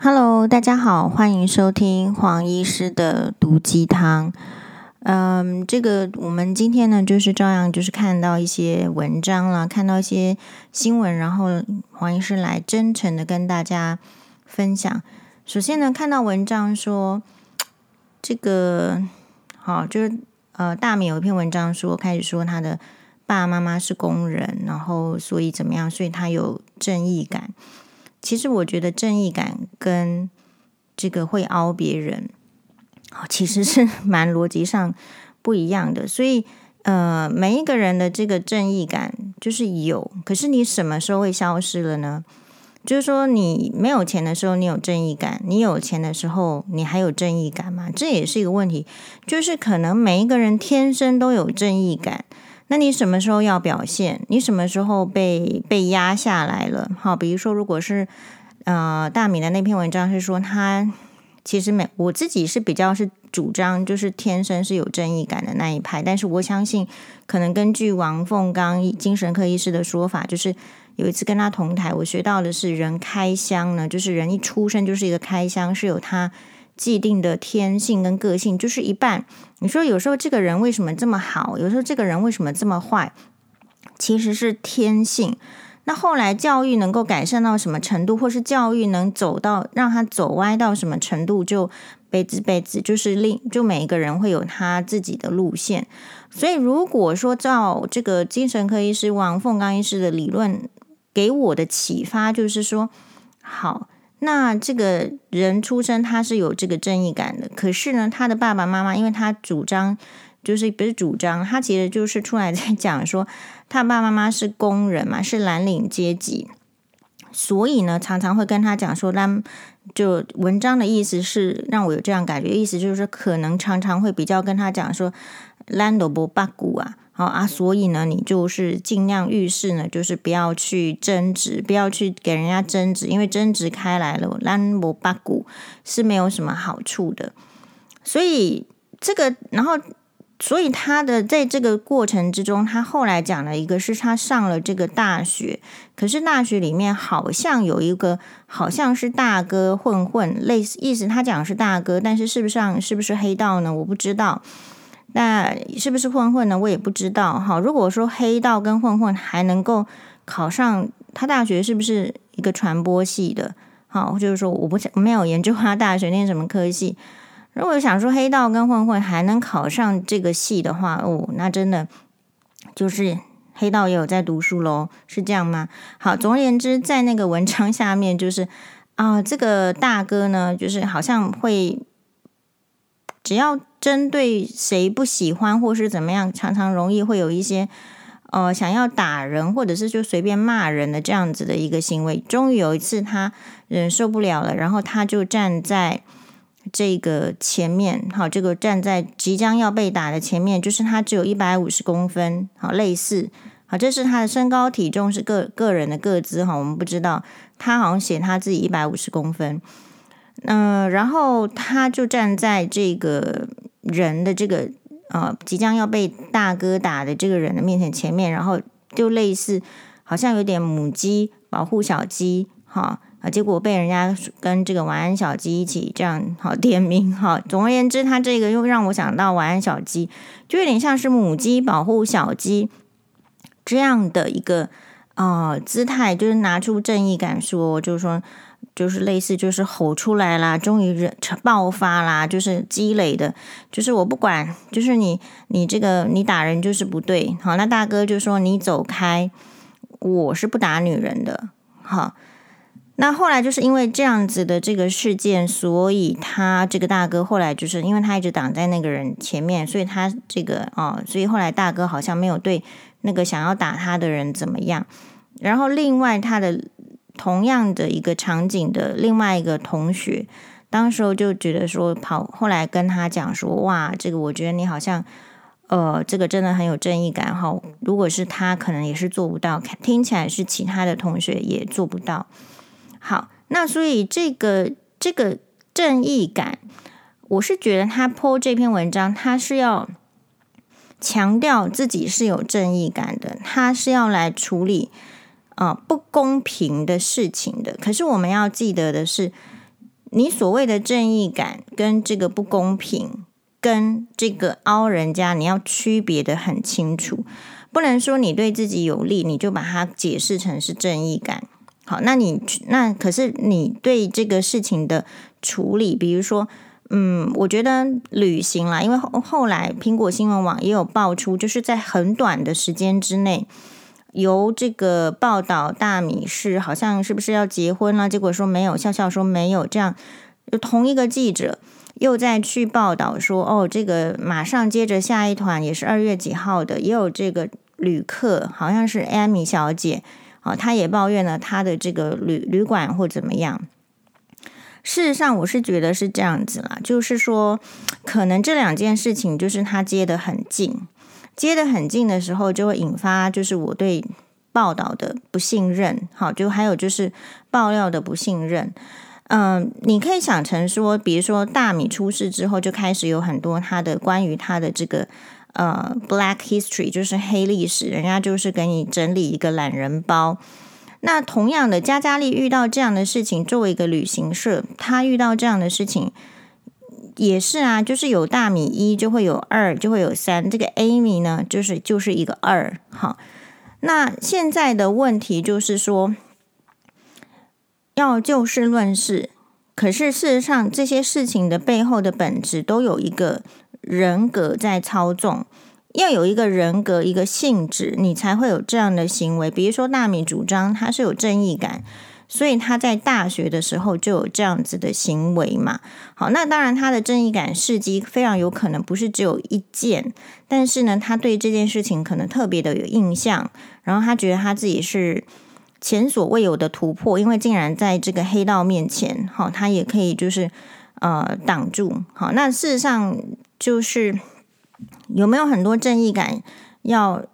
Hello，大家好，欢迎收听黄医师的毒鸡汤。嗯，这个我们今天呢，就是照样就是看到一些文章啦，看到一些新闻，然后黄医师来真诚的跟大家分享。首先呢，看到文章说 这个好，就是呃，大米有一篇文章说，开始说他的爸爸妈妈是工人，然后所以怎么样，所以他有正义感。其实我觉得正义感跟这个会凹别人，其实是 蛮逻辑上不一样的。所以，呃，每一个人的这个正义感就是有，可是你什么时候会消失了呢？就是说，你没有钱的时候你有正义感，你有钱的时候你还有正义感吗？这也是一个问题。就是可能每一个人天生都有正义感。那你什么时候要表现？你什么时候被被压下来了？好，比如说，如果是呃大米的那篇文章是说他其实没，我自己是比较是主张就是天生是有正义感的那一派，但是我相信可能根据王凤刚精神科医师的说法，就是有一次跟他同台，我学到的是人开箱呢，就是人一出生就是一个开箱，是有他。既定的天性跟个性就是一半。你说有时候这个人为什么这么好？有时候这个人为什么这么坏？其实是天性。那后来教育能够改善到什么程度，或是教育能走到让他走歪到什么程度，就辈子辈子就是另就每一个人会有他自己的路线。所以如果说照这个精神科医师王凤刚医师的理论给我的启发，就是说好。那这个人出生他是有这个正义感的，可是呢，他的爸爸妈妈，因为他主张就是不是主张，他其实就是出来在讲说，他爸爸妈妈是工人嘛，是蓝领阶级，所以呢，常常会跟他讲说，那就文章的意思是让我有这样感觉，意思就是说，可能常常会比较跟他讲说，兰多伯巴古啊。好啊，所以呢，你就是尽量遇事呢，就是不要去争执，不要去给人家争执，因为争执开来了，烂无八股是没有什么好处的。所以这个，然后，所以他的在这个过程之中，他后来讲了一个是他上了这个大学，可是大学里面好像有一个好像是大哥混混，类似意思，他讲是大哥，但是是不是是不是黑道呢？我不知道。那是不是混混呢？我也不知道哈。如果说黑道跟混混还能够考上他大学，是不是一个传播系的？好，就是说我不想没有研究他大学念什么科系。如果想说黑道跟混混还能考上这个系的话，哦，那真的就是黑道也有在读书喽，是这样吗？好，总而言之，在那个文章下面就是啊，这个大哥呢，就是好像会。只要针对谁不喜欢或是怎么样，常常容易会有一些呃想要打人或者是就随便骂人的这样子的一个行为。终于有一次他忍受不了了，然后他就站在这个前面，好，这个站在即将要被打的前面，就是他只有一百五十公分，好，类似，好，这是他的身高体重是个个人的个资哈，我们不知道，他好像写他自己一百五十公分。嗯、然后他就站在这个人的这个呃即将要被大哥打的这个人的面前前面，然后就类似好像有点母鸡保护小鸡哈啊，结果被人家跟这个晚安小鸡一起这样好点名哈。总而言之，他这个又让我想到晚安小鸡，就有点像是母鸡保护小鸡这样的一个呃姿态，就是拿出正义感说，就是说。就是类似，就是吼出来啦，终于爆发啦，就是积累的，就是我不管，就是你你这个你打人就是不对，好，那大哥就说你走开，我是不打女人的，好，那后来就是因为这样子的这个事件，所以他这个大哥后来就是因为他一直挡在那个人前面，所以他这个哦，所以后来大哥好像没有对那个想要打他的人怎么样，然后另外他的。同样的一个场景的另外一个同学，当时候就觉得说跑，后来跟他讲说，哇，这个我觉得你好像，呃，这个真的很有正义感哈。如果是他，可能也是做不到，听起来是其他的同学也做不到。好，那所以这个这个正义感，我是觉得他 po 这篇文章，他是要强调自己是有正义感的，他是要来处理。啊，不公平的事情的。可是我们要记得的是，你所谓的正义感跟这个不公平，跟这个凹人家，你要区别的很清楚，不能说你对自己有利，你就把它解释成是正义感。好，那你那可是你对这个事情的处理，比如说，嗯，我觉得旅行啦，因为后后来苹果新闻网也有爆出，就是在很短的时间之内。由这个报道大米是好像是不是要结婚了？结果说没有，笑笑说没有。这样，就同一个记者又再去报道说，哦，这个马上接着下一团也是二月几号的，也有这个旅客，好像是艾米小姐，啊，她也抱怨了她的这个旅旅馆或怎么样。事实上，我是觉得是这样子啦，就是说，可能这两件事情就是他接得很近。接得很近的时候，就会引发就是我对报道的不信任，好，就还有就是爆料的不信任。嗯、你可以想成说，比如说大米出事之后，就开始有很多他的关于他的这个呃 Black History，就是黑历史，人家就是给你整理一个懒人包。那同样的，加加利遇到这样的事情，作为一个旅行社，他遇到这样的事情。也是啊，就是有大米一就会有二，就会有三。这个 Amy 呢，就是就是一个二。好，那现在的问题就是说，要就事论事。可是事实上，这些事情的背后的本质都有一个人格在操纵。要有一个人格，一个性质，你才会有这样的行为。比如说，大米主张他是有正义感。所以他在大学的时候就有这样子的行为嘛。好，那当然他的正义感事迹非常有可能不是只有一件，但是呢，他对这件事情可能特别的有印象，然后他觉得他自己是前所未有的突破，因为竟然在这个黑道面前，好，他也可以就是呃挡住。好，那事实上就是有没有很多正义感要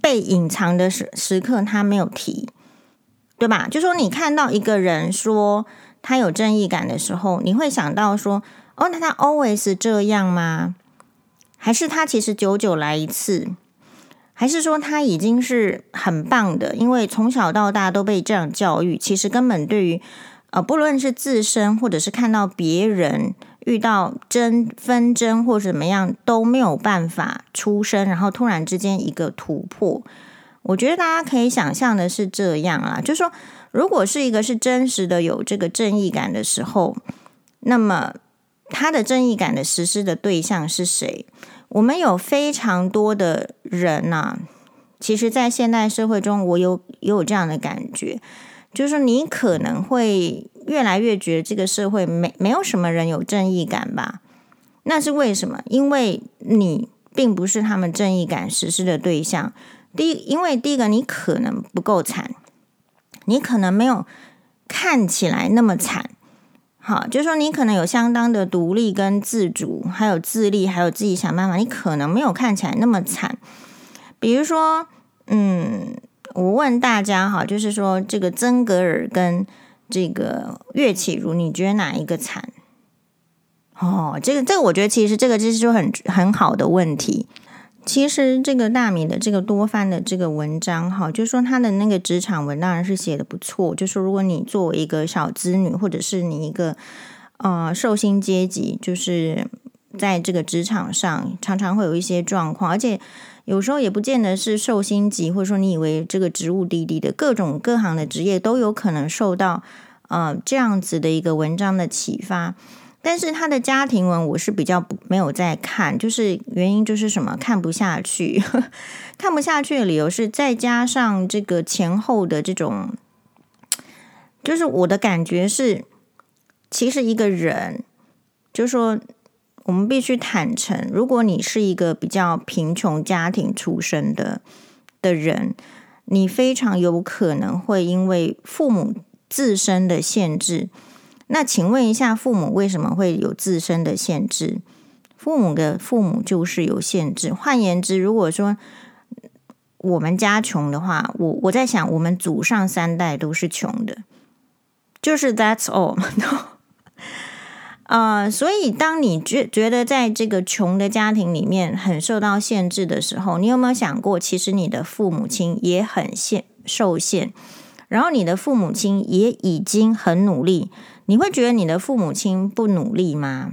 被隐藏的时时刻，他没有提。对吧？就说你看到一个人说他有正义感的时候，你会想到说，哦，那他 always 这样吗？还是他其实久久来一次？还是说他已经是很棒的？因为从小到大都被这样教育，其实根本对于呃，不论是自身或者是看到别人遇到争纷争或怎么样，都没有办法出声，然后突然之间一个突破。我觉得大家可以想象的是这样啊，就是说，如果是一个是真实的有这个正义感的时候，那么他的正义感的实施的对象是谁？我们有非常多的人呐、其实，在现代社会中，我有也有这样的感觉，就是说，你可能会越来越觉得这个社会没没有什么人有正义感吧？那是为什么？因为你并不是他们正义感实施的对象。第一，因为第一个，你可能不够惨，你可能没有看起来那么惨。好，就是说你可能有相当的独立跟自主，还有自立，还有自己想办法。你可能没有看起来那么惨。比如说，嗯，我问大家哈，就是说这个曾格尔跟这个岳启如，你觉得哪一个惨？哦，这个这个，我觉得其实这个就是说很很好的问题。其实这个大米的这个多番的这个文章，哈，就是说他的那个职场文当然是写的不错。就是说如果你作为一个小资女，或者是你一个呃受薪阶级，就是在这个职场上常常会有一些状况，而且有时候也不见得是受薪级，或者说你以为这个职务低低的，各种各行的职业都有可能受到呃这样子的一个文章的启发。但是他的家庭文我是比较不没有在看，就是原因就是什么看不下去，看不下去的理由是再加上这个前后的这种，就是我的感觉是，其实一个人就是说我们必须坦诚，如果你是一个比较贫穷家庭出身的的人，你非常有可能会因为父母自身的限制。那请问一下，父母为什么会有自身的限制？父母的父母就是有限制。换言之，如果说我们家穷的话，我我在想，我们祖上三代都是穷的，就是 That's all。啊，所以当你觉觉得在这个穷的家庭里面很受到限制的时候，你有没有想过，其实你的父母亲也很限受限，然后你的父母亲也已经很努力。你会觉得你的父母亲不努力吗？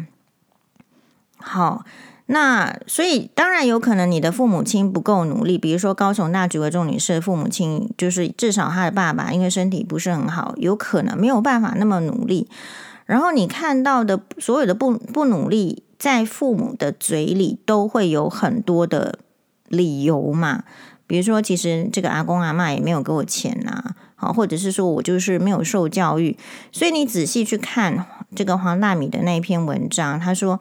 好，那所以当然有可能你的父母亲不够努力，比如说高雄大举为重女士的父母亲，就是至少他的爸爸因为身体不是很好，有可能没有办法那么努力。然后你看到的所有的不不努力，在父母的嘴里都会有很多的理由嘛，比如说其实这个阿公阿妈也没有给我钱呐，好，或者是说我就是没有受教育。所以你仔细去看这个黄大米的那篇文章，他说。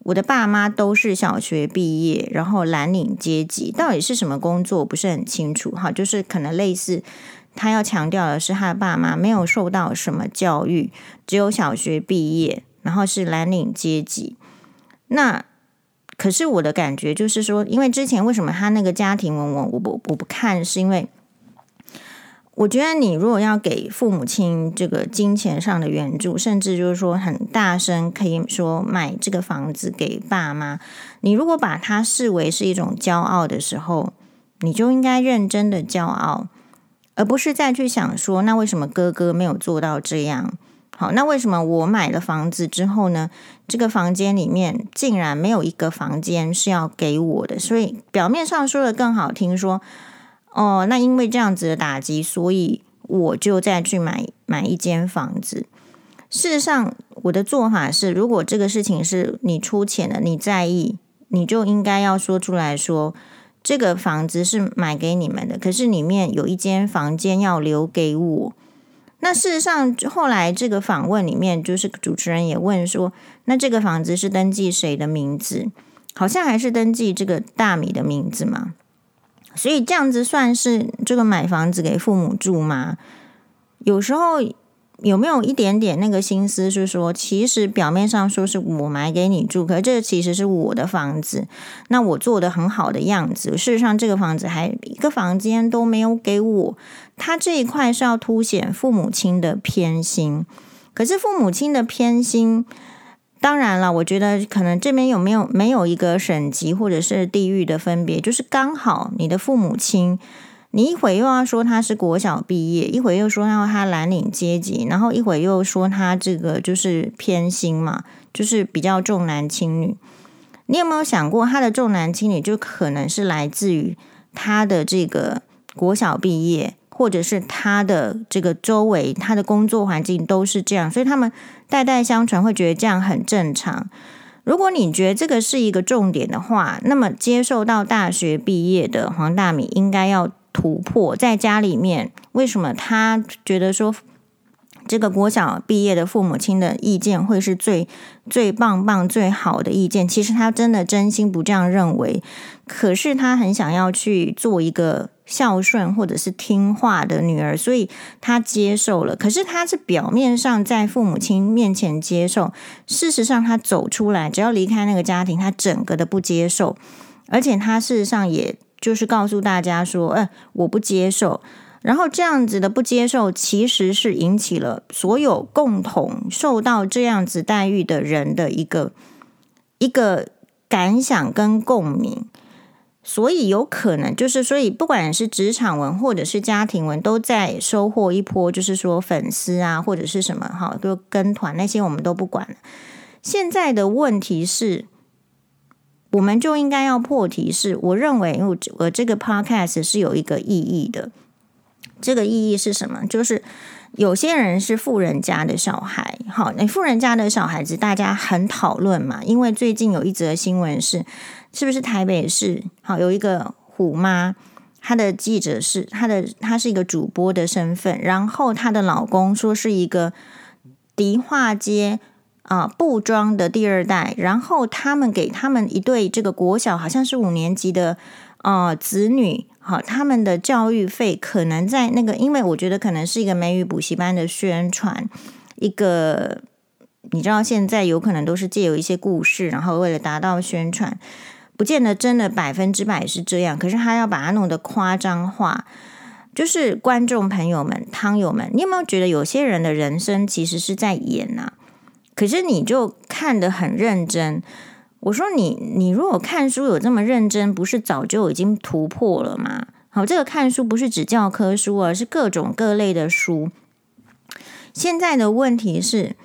我的爸妈都是小学毕业，然后蓝领阶级，到底是什么工作不是很清楚。哈，就是可能类似他要强调的是，他的爸妈没有受到什么教育，只有小学毕业，然后是蓝领阶级。那可是我的感觉就是说，因为之前为什么他那个家庭文文我不我不看，是因为。我觉得你如果要给父母亲这个金钱上的援助，甚至就是说很大声可以说买这个房子给爸妈，你如果把它视为是一种骄傲的时候，你就应该认真的骄傲，而不是再去想说，那为什么哥哥没有做到这样？好，那为什么我买了房子之后呢，这个房间里面竟然没有一个房间是要给我的？所以表面上说的更好听说。哦，那因为这样子的打击，所以我就再去买买一间房子。事实上，我的做法是，如果这个事情是你出钱的，你在意，你就应该要说出来说，这个房子是买给你们的，可是里面有一间房间要留给我。那事实上，后来这个访问里面，就是主持人也问说，那这个房子是登记谁的名字？好像还是登记这个大米的名字嘛。所以这样子算是这个买房子给父母住吗？有时候有没有一点点那个心思是说，其实表面上说是我买给你住，可是这其实是我的房子，那我做的很好的样子。事实上，这个房子还一个房间都没有给我，他这一块是要凸显父母亲的偏心。可是父母亲的偏心。当然了，我觉得可能这边有没有没有一个省级或者是地域的分别，就是刚好你的父母亲，你一会又要说他是国小毕业，一会又说他他蓝领阶级，然后一会又说他这个就是偏心嘛，就是比较重男轻女。你有没有想过，他的重男轻女就可能是来自于他的这个国小毕业？或者是他的这个周围，他的工作环境都是这样，所以他们代代相传会觉得这样很正常。如果你觉得这个是一个重点的话，那么接受到大学毕业的黄大米应该要突破，在家里面为什么他觉得说这个国小毕业的父母亲的意见会是最最棒棒、最好的意见？其实他真的真心不这样认为，可是他很想要去做一个。孝顺或者是听话的女儿，所以她接受了。可是她是表面上在父母亲面前接受，事实上她走出来，只要离开那个家庭，她整个的不接受。而且她事实上也就是告诉大家说：“哎，我不接受。”然后这样子的不接受，其实是引起了所有共同受到这样子待遇的人的一个一个感想跟共鸣。所以有可能就是，所以不管是职场文或者是家庭文，都在收获一波，就是说粉丝啊或者是什么哈，就跟团那些我们都不管。现在的问题是，我们就应该要破题是，我认为我我这个 podcast 是有一个意义的。这个意义是什么？就是有些人是富人家的小孩，好，那富人家的小孩子大家很讨论嘛，因为最近有一则新闻是。是不是台北市好有一个虎妈，她的记者是她的，她是一个主播的身份，然后她的老公说是一个迪化街啊布庄的第二代，然后他们给他们一对这个国小好像是五年级的啊子女，好，他们的教育费可能在那个，因为我觉得可能是一个美语补习班的宣传，一个你知道现在有可能都是借由一些故事，然后为了达到宣传。不见得真的百分之百是这样，可是他要把它弄得夸张化。就是观众朋友们、汤友们，你有没有觉得有些人的人生其实是在演呐、啊？可是你就看得很认真。我说你，你如果看书有这么认真，不是早就已经突破了吗？好，这个看书不是指教科书，而是各种各类的书。现在的问题是，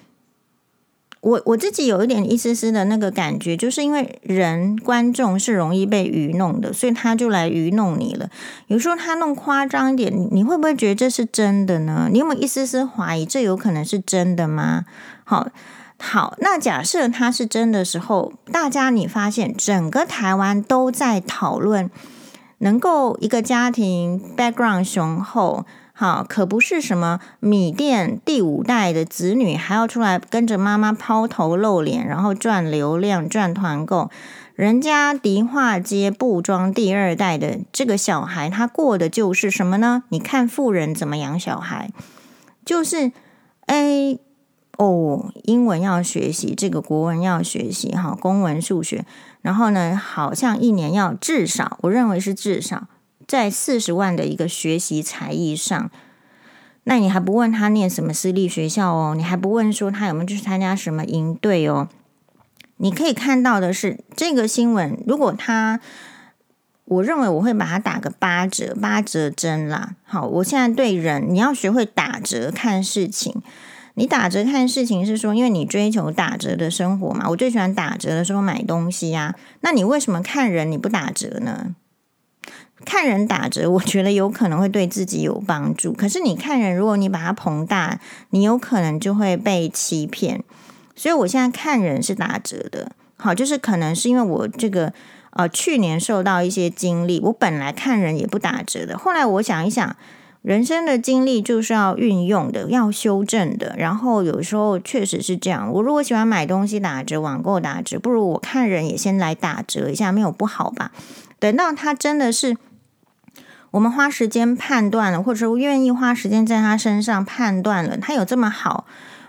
我我自己有一点一丝丝的那个感觉，就是因为人观众是容易被愚弄的，所以他就来愚弄你了。有时候他弄夸张一点，你会不会觉得这是真的呢？你有没有一丝丝怀疑，这有可能是真的吗？好好，那假设他是真的时候，大家你发现整个台湾都在讨论，能够一个家庭 background 雄厚。好，可不是什么米店第五代的子女还要出来跟着妈妈抛头露脸，然后赚流量、赚团购。人家迪化街布庄第二代的这个小孩，他过的就是什么呢？你看富人怎么养小孩，就是哎哦，英文要学习，这个国文要学习，哈，公文、数学，然后呢，好像一年要至少，我认为是至少。在四十万的一个学习才艺上，那你还不问他念什么私立学校哦？你还不问说他有没有去参加什么营队哦？你可以看到的是这个新闻，如果他，我认为我会把它打个八折，八折针啦。好，我现在对人，你要学会打折看事情。你打折看事情是说，因为你追求打折的生活嘛。我最喜欢打折的时候买东西呀。那你为什么看人你不打折呢？看人打折，我觉得有可能会对自己有帮助。可是你看人，如果你把它膨大，你有可能就会被欺骗。所以我现在看人是打折的。好，就是可能是因为我这个呃去年受到一些经历，我本来看人也不打折的。后来我想一想，人生的经历就是要运用的，要修正的。然后有时候确实是这样。我如果喜欢买东西打折，网购打折，不如我看人也先来打折一下，没有不好吧？等到他真的是。我们花时间判断了，或者说愿意花时间在他身上判断了，他有这么好，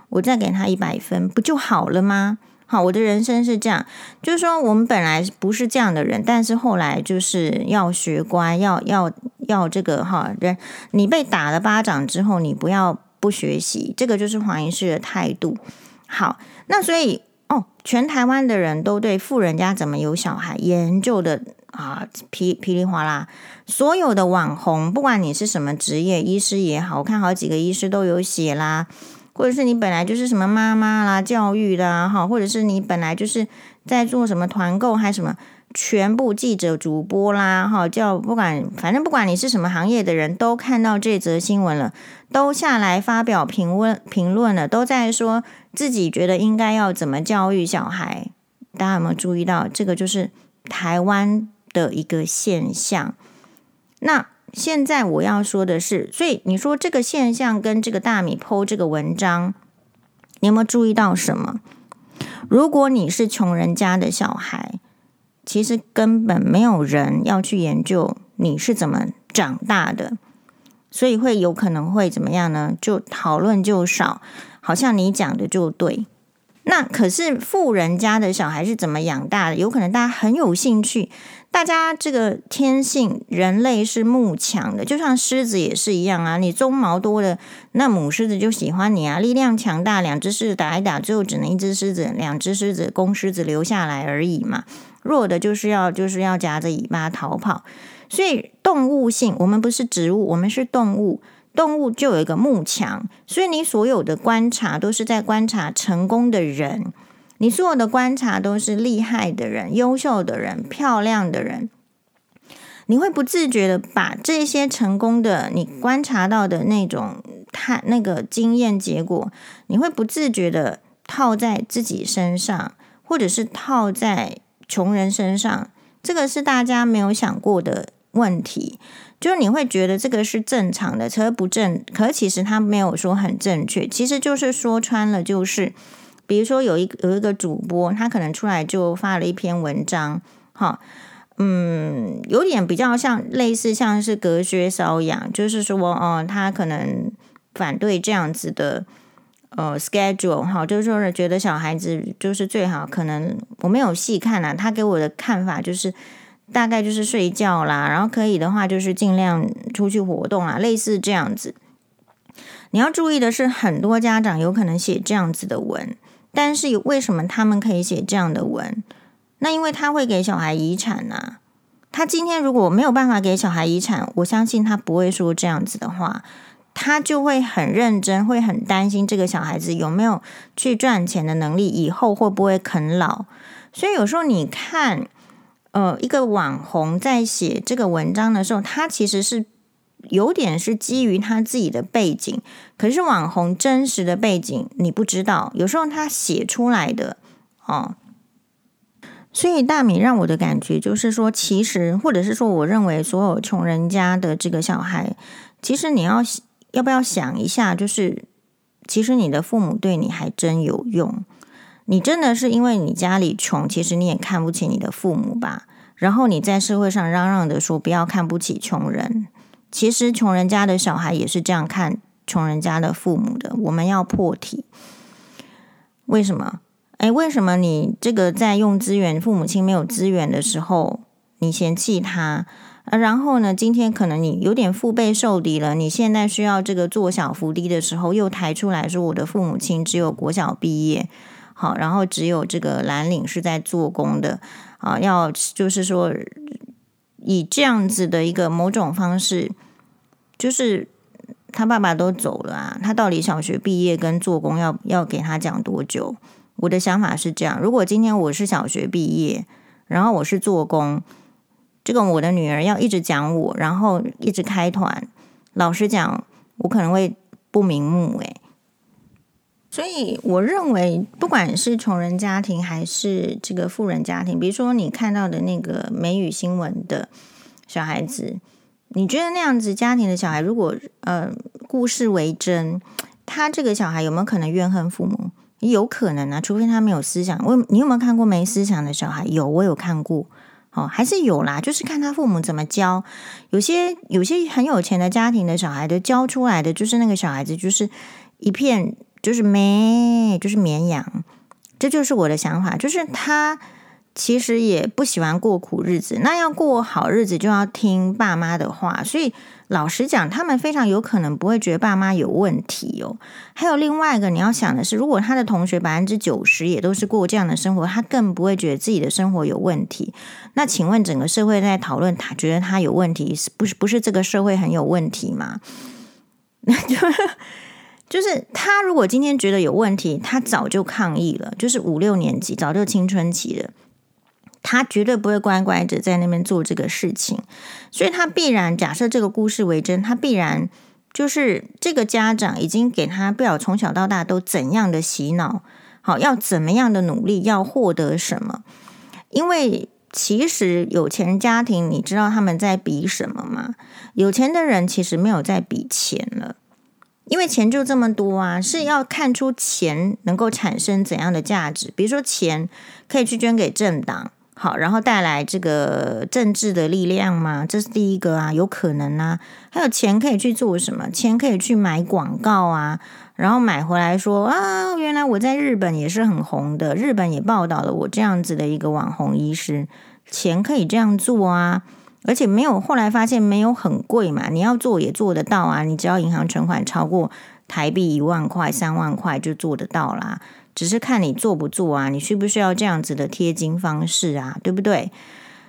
我再给他一百分，不就好了吗？好，我的人生是这样，就是说我们本来不是这样的人，但是后来就是要学乖，要要要这个哈，人你被打了巴掌之后，你不要不学习，这个就是黄医师的态度。好，那所以哦，全台湾的人都对富人家怎么有小孩研究的。啊，噼噼里哗啦，所有的网红，不管你是什么职业，医师也好，我看好几个医师都有写啦，或者是你本来就是什么妈妈啦、教育啦，哈，或者是你本来就是在做什么团购还什么，全部记者、主播啦，哈，叫不管，反正不管你是什么行业的人，都看到这则新闻了，都下来发表评论评论了，都在说自己觉得应该要怎么教育小孩。大家有没有注意到，这个就是台湾的一个现象。那现在我要说的是，所以你说这个现象跟这个大米 po 这个文章，你有没有注意到什么？如果你是穷人家的小孩，其实根本没有人要去研究你是怎么长大的，所以会有可能会怎么样呢？就讨论就少，好像你讲的就对。那可是富人家的小孩是怎么养大的？有可能大家很有兴趣。大家这个天性，人类是慕强的，就像狮子也是一样啊。你鬃毛多的，那母狮子就喜欢你啊。力量强大，两只狮子打一打，最后只能一只狮子，两只狮子，公狮子留下来而已嘛。弱的就是要就是要夹着尾巴逃跑。所以动物性，我们不是植物，我们是动物。动物就有一个幕墙，所以你所有的观察都是在观察成功的人。你所有的观察都是厉害的人、优秀的人、漂亮的人，你会不自觉的把这些成功的你观察到的那种他那个经验结果，你会不自觉的套在自己身上，或者是套在穷人身上。这个是大家没有想过的问题，就是你会觉得这个是正常的，车不正，可其实他没有说很正确，其实就是说穿了就是。比如说有一有一个主播，他可能出来就发了一篇文章，哈，嗯，有点比较像类似像是隔靴搔痒，就是说，哦，他可能反对这样子的呃 schedule，哈，就是说觉得小孩子就是最好，可能我没有细看啊，他给我的看法就是大概就是睡觉啦，然后可以的话就是尽量出去活动啊，类似这样子。你要注意的是，很多家长有可能写这样子的文。但是为什么他们可以写这样的文？那因为他会给小孩遗产呐、啊。他今天如果没有办法给小孩遗产，我相信他不会说这样子的话。他就会很认真，会很担心这个小孩子有没有去赚钱的能力，以后会不会啃老。所以有时候你看，呃，一个网红在写这个文章的时候，他其实是有点是基于他自己的背景，可是网红真实的背景你不知道。有时候他写出来的哦，所以大米让我的感觉就是说，其实或者是说，我认为所有穷人家的这个小孩，其实你要。要不要想一下？就是其实你的父母对你还真有用。你真的是因为你家里穷，其实你也看不起你的父母吧？然后你在社会上嚷嚷的说不要看不起穷人，其实穷人家的小孩也是这样看穷人家的父母的。我们要破题。为什么？诶，为什么你这个在用资源，父母亲没有资源的时候，你嫌弃他？然后呢，今天可能你有点腹背受敌了，你现在需要这个做小伏低的时候，又抬出来说我的父母亲只有国小毕业，好，然后只有这个蓝领是在做工的，啊，要就是说以这样子的一个某种方式，就是他爸爸都走了啊，他到底小学毕业跟做工要要给他讲多久？我的想法是这样，如果今天我是小学毕业，然后我是做工。这个我的女儿要一直讲我，然后一直开团。老实讲，我可能会不瞑目诶。所以我认为，不管是穷人家庭还是这个富人家庭，比如说你看到的那个梅雨新闻的小孩子，你觉得那样子家庭的小孩，如果呃故事为真，他这个小孩有没有可能怨恨父母？有可能啊，除非他没有思想。我你有没有看过没思想的小孩？有，我有看过。哦，还是有啦，就是看他父母怎么教。有些有些很有钱的家庭的小孩的教出来的，就是那个小孩子就是一片就是咩，就是绵羊。这就是我的想法，就是他其实也不喜欢过苦日子，那要过好日子就要听爸妈的话，所以。老实讲，他们非常有可能不会觉得爸妈有问题哦。还有另外一个你要想的是，如果他的同学百分之九十也都是过这样的生活，他更不会觉得自己的生活有问题。那请问，整个社会在讨论他觉得他有问题，是不是不是这个社会很有问题吗？那 就就是他如果今天觉得有问题，他早就抗议了，就是五六年级早就青春期了。他绝对不会乖乖的在那边做这个事情，所以他必然假设这个故事为真，他必然就是这个家长已经给他不晓从小到大都怎样的洗脑，好，要怎么样的努力，要获得什么？因为其实有钱家庭，你知道他们在比什么吗？有钱的人其实没有在比钱了，因为钱就这么多啊，是要看出钱能够产生怎样的价值，比如说钱可以去捐给政党。好，然后带来这个政治的力量吗？这是第一个啊，有可能啊。还有钱可以去做什么？钱可以去买广告啊，然后买回来说啊，原来我在日本也是很红的，日本也报道了我这样子的一个网红医师。钱可以这样做啊，而且没有，后来发现没有很贵嘛，你要做也做得到啊，你只要银行存款超过台币一万块、三万块就做得到啦。只是看你做不做啊，你需不需要这样子的贴金方式啊，对不对？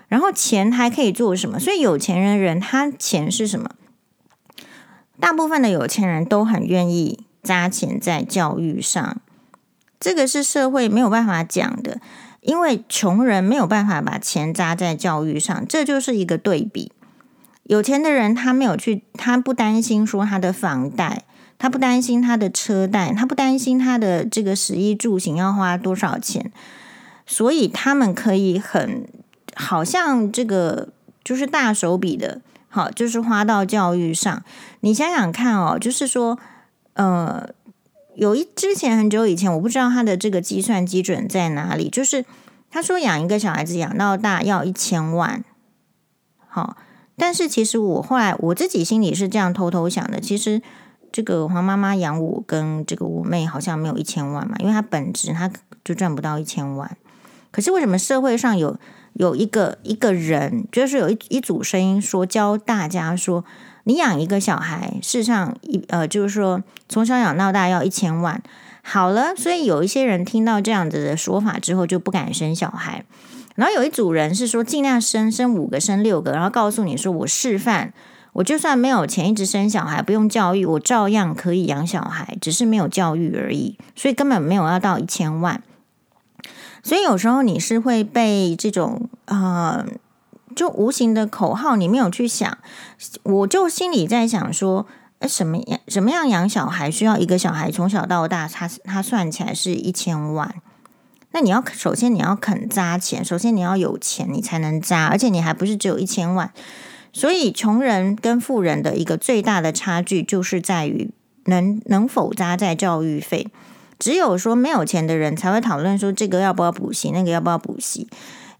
然后钱还可以做什么？所以有钱人人他钱是什么？大部分的有钱人都很愿意砸钱在教育上，这个是社会没有办法讲的，因为穷人没有办法把钱砸在教育上，这就是一个对比。有钱的人他没有去，他不担心说他的房贷。他不担心他的车贷，他不担心他的这个食衣住行要花多少钱，所以他们可以很好像这个就是大手笔的，好，就是花到教育上。你想想看哦，就是说，呃，有一之前很久以前，我不知道他的这个计算基准在哪里，就是他说养一个小孩子养到大要一千万，好，但是其实我后来我自己心里是这样偷偷想的，其实。这个黄妈妈养我跟这个我妹好像没有一千万嘛，因为她本职她就赚不到一千万。可是为什么社会上有有一个一个人，就是有一一组声音说教大家说，你养一个小孩，事实上一呃就是说从小养到大要一千万。好了，所以有一些人听到这样子的说法之后就不敢生小孩。然后有一组人是说尽量生生五个生六个，然后告诉你说我示范。我就算没有钱一直生小孩，不用教育，我照样可以养小孩，只是没有教育而已，所以根本没有要到一千万。所以有时候你是会被这种呃，就无形的口号，你没有去想，我就心里在想说，哎，什么样什么样养小孩需要一个小孩从小到大，他他算起来是一千万。那你要首先你要肯砸钱，首先你要有钱，你才能砸，而且你还不是只有一千万。所以，穷人跟富人的一个最大的差距，就是在于能能否扎在教育费。只有说没有钱的人才会讨论说这个要不要补习，那个要不要补习，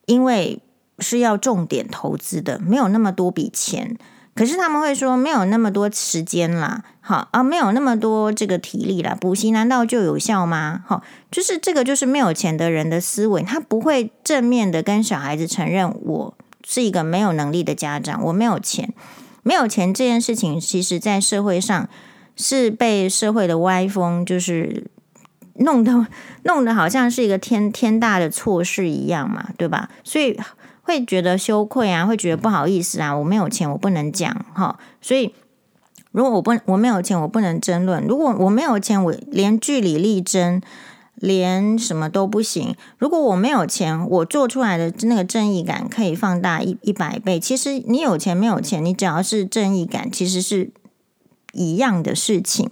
因为是要重点投资的，没有那么多笔钱。可是他们会说没有那么多时间啦，好啊，没有那么多这个体力啦，补习难道就有效吗？好，就是这个就是没有钱的人的思维，他不会正面的跟小孩子承认我。是一个没有能力的家长，我没有钱，没有钱这件事情，其实在社会上是被社会的歪风，就是弄得弄得好像是一个天天大的错事一样嘛，对吧？所以会觉得羞愧啊，会觉得不好意思啊，我没有钱，我不能讲哈。所以如果我不我没有钱，我不能争论；如果我没有钱，我连据理力争。连什么都不行。如果我没有钱，我做出来的那个正义感可以放大一一百倍。其实你有钱没有钱，你只要是正义感，其实是一样的事情。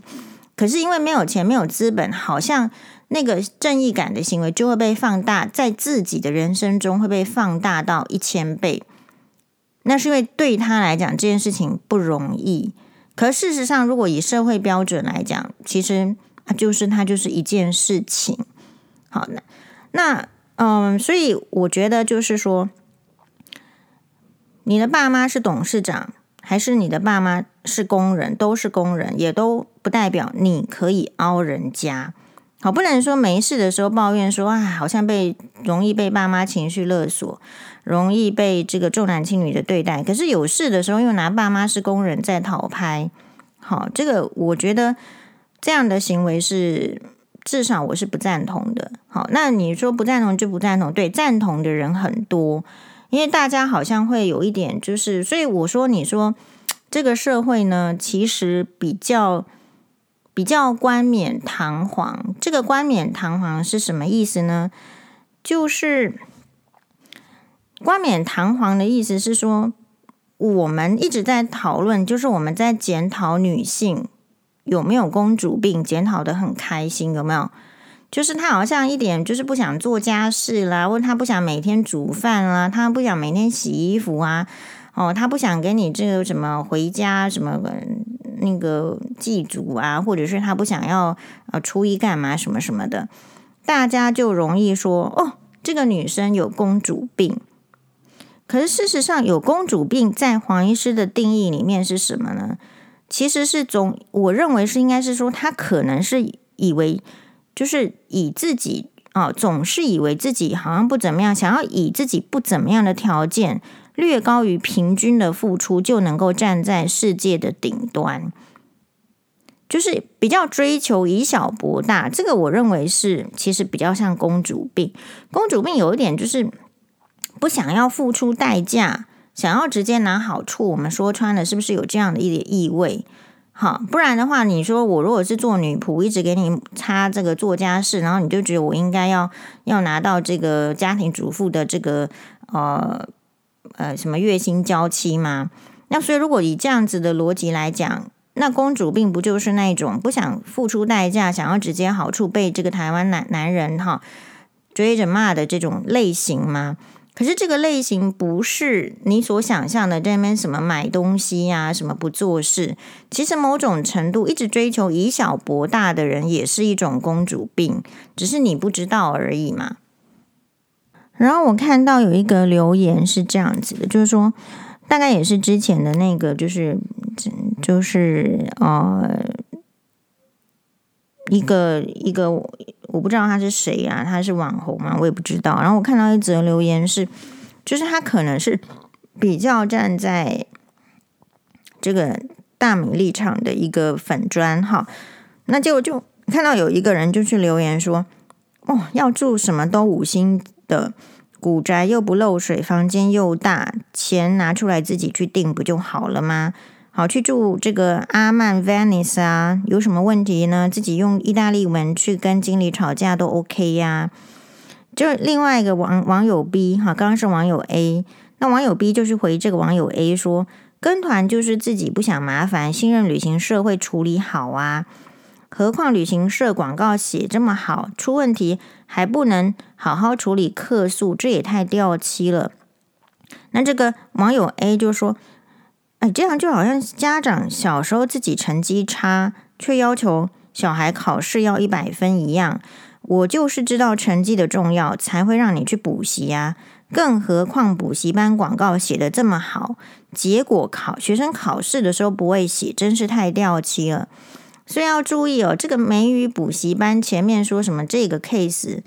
可是因为没有钱，没有资本，好像那个正义感的行为就会被放大，在自己的人生中会被放大到一千倍。那是因为对他来讲这件事情不容易。可事实上，如果以社会标准来讲，其实。就是他就是一件事情，好，那那嗯，所以我觉得就是说，你的爸妈是董事长，还是你的爸妈是工人，都是工人，也都不代表你可以凹人家。好，不能说没事的时候抱怨说，啊，好像被容易被爸妈情绪勒索，容易被这个重男轻女的对待。可是有事的时候又拿爸妈是工人在讨拍，好，这个我觉得。这样的行为是至少我是不赞同的。好，那你说不赞同就不赞同，对，赞同的人很多，因为大家好像会有一点就是，所以我说，你说这个社会呢，其实比较比较冠冕堂皇。这个冠冕堂皇是什么意思呢？就是冠冕堂皇的意思是说，我们一直在讨论，就是我们在检讨女性。有没有公主病？检讨的很开心，有没有？就是他好像一点就是不想做家事啦，或他不想每天煮饭啦，他不想每天洗衣服啊，哦，他不想给你这个什么回家什么那个祭祖啊，或者是他不想要呃初一干嘛什么什么的，大家就容易说哦，这个女生有公主病。可是事实上，有公主病在黄医师的定义里面是什么呢？其实是总，我认为是应该是说，她可能是以为，就是以自己啊、哦，总是以为自己好像不怎么样，想要以自己不怎么样的条件，略高于平均的付出，就能够站在世界的顶端，就是比较追求以小博大。这个我认为是，其实比较像公主病。公主病有一点就是不想要付出代价。想要直接拿好处，我们说穿了，是不是有这样的一点意味？好，不然的话，你说我如果是做女仆，一直给你擦这个做家事，然后你就觉得我应该要要拿到这个家庭主妇的这个呃呃什么月薪娇妻吗？那所以如果以这样子的逻辑来讲，那公主病不就是那种不想付出代价，想要直接好处，被这个台湾男男人哈追着骂的这种类型吗？可是这个类型不是你所想象的，这边什么买东西呀、什么不做事。其实某种程度，一直追求以小博大的人，也是一种公主病，只是你不知道而已嘛。然后我看到有一个留言是这样子的，就是说，大概也是之前的那个，就是就是呃，一个一个。我不知道他是谁啊，他是网红吗？我也不知道。然后我看到一则留言是，就是他可能是比较站在这个大米立场的一个粉专哈。那结果就看到有一个人就去留言说：“哦，要住什么都五星的古宅，又不漏水，房间又大，钱拿出来自己去订不就好了吗？”好，去住这个阿曼 Venice 啊，有什么问题呢？自己用意大利文去跟经理吵架都 OK 呀。就另外一个网网友 B 哈，刚刚是网友 A，那网友 B 就是回这个网友 A 说，跟团就是自己不想麻烦，信任旅行社会处理好啊。何况旅行社广告写这么好，出问题还不能好好处理客诉，这也太掉漆了。那这个网友 A 就说。哎，这样就好像家长小时候自己成绩差，却要求小孩考试要一百分一样。我就是知道成绩的重要，才会让你去补习呀。更何况补习班广告写的这么好，结果考学生考试的时候不会写，真是太掉漆了。所以要注意哦，这个美语补习班前面说什么这个 case，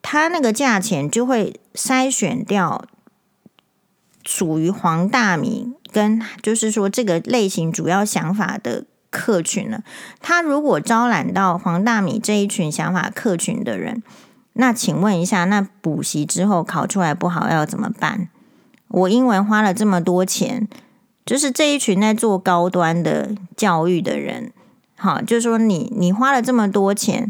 他那个价钱就会筛选掉属于黄大米。跟就是说这个类型主要想法的客群呢，他如果招揽到黄大米这一群想法客群的人，那请问一下，那补习之后考出来不好要怎么办？我英文花了这么多钱，就是这一群在做高端的教育的人，好，就是说你你花了这么多钱，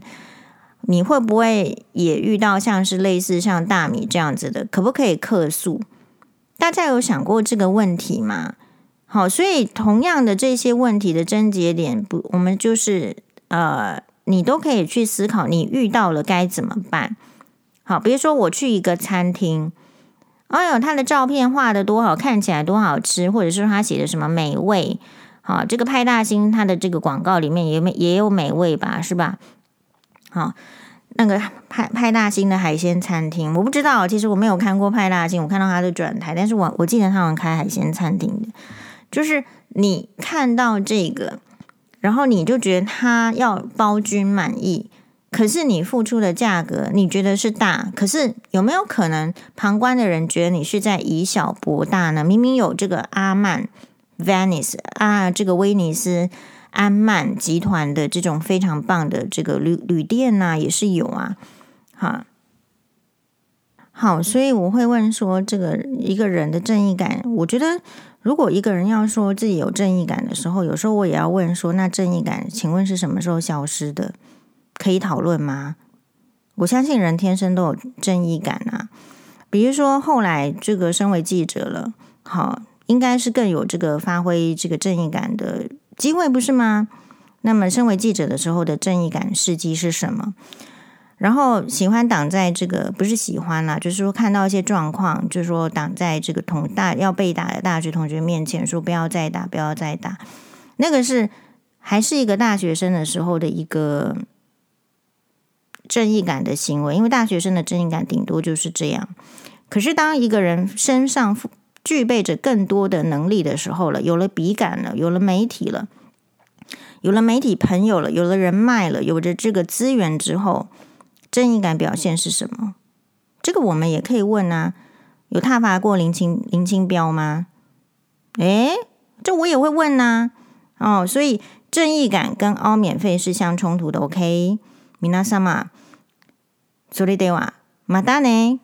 你会不会也遇到像是类似像大米这样子的？可不可以客诉？大家有想过这个问题吗？好，所以同样的这些问题的症结点，不，我们就是呃，你都可以去思考，你遇到了该怎么办？好，比如说我去一个餐厅，哎呦，他的照片画得多好，看起来多好吃，或者是他写的什么美味，好，这个派大星他的这个广告里面也没也有美味吧，是吧？好。那个派派大星的海鲜餐厅，我不知道，其实我没有看过派大星，我看到他的转台，但是我我记得他们开海鲜餐厅的，就是你看到这个，然后你就觉得他要包君满意，可是你付出的价格你觉得是大，可是有没有可能旁观的人觉得你是在以小博大呢？明明有这个阿曼 Venice 啊，这个威尼斯。安曼集团的这种非常棒的这个旅旅店呐、也是有啊，哈，好，所以我会问说，这个一个人的正义感，我觉得如果一个人要说自己有正义感的时候，有时候我也要问说，那正义感，请问是什么时候消失的？可以讨论吗？我相信人天生都有正义感啊，比如说后来这个身为记者了，好，应该是更有这个发挥这个正义感的。机会不是吗？那么，身为记者的时候的正义感事迹是什么？然后喜欢挡在这个不是喜欢啦，就是说看到一些状况，就是说挡在这个同大要被打的大学同学面前，说不要再打，不要再打。那个是还是一个大学生的时候的一个正义感的行为，因为大学生的正义感顶多就是这样。可是当一个人身上，具备着更多的能力的时候了，有了笔杆了，有了媒体了，有了媒体朋友了，有了人脉了，有着这个资源之后，正义感表现是什么？这个我们也可以问啊。有挞伐过林清林清标吗？诶，这我也会问呐。哦，所以正义感跟凹免费是相冲突的。OK，皆様、それでは、またね。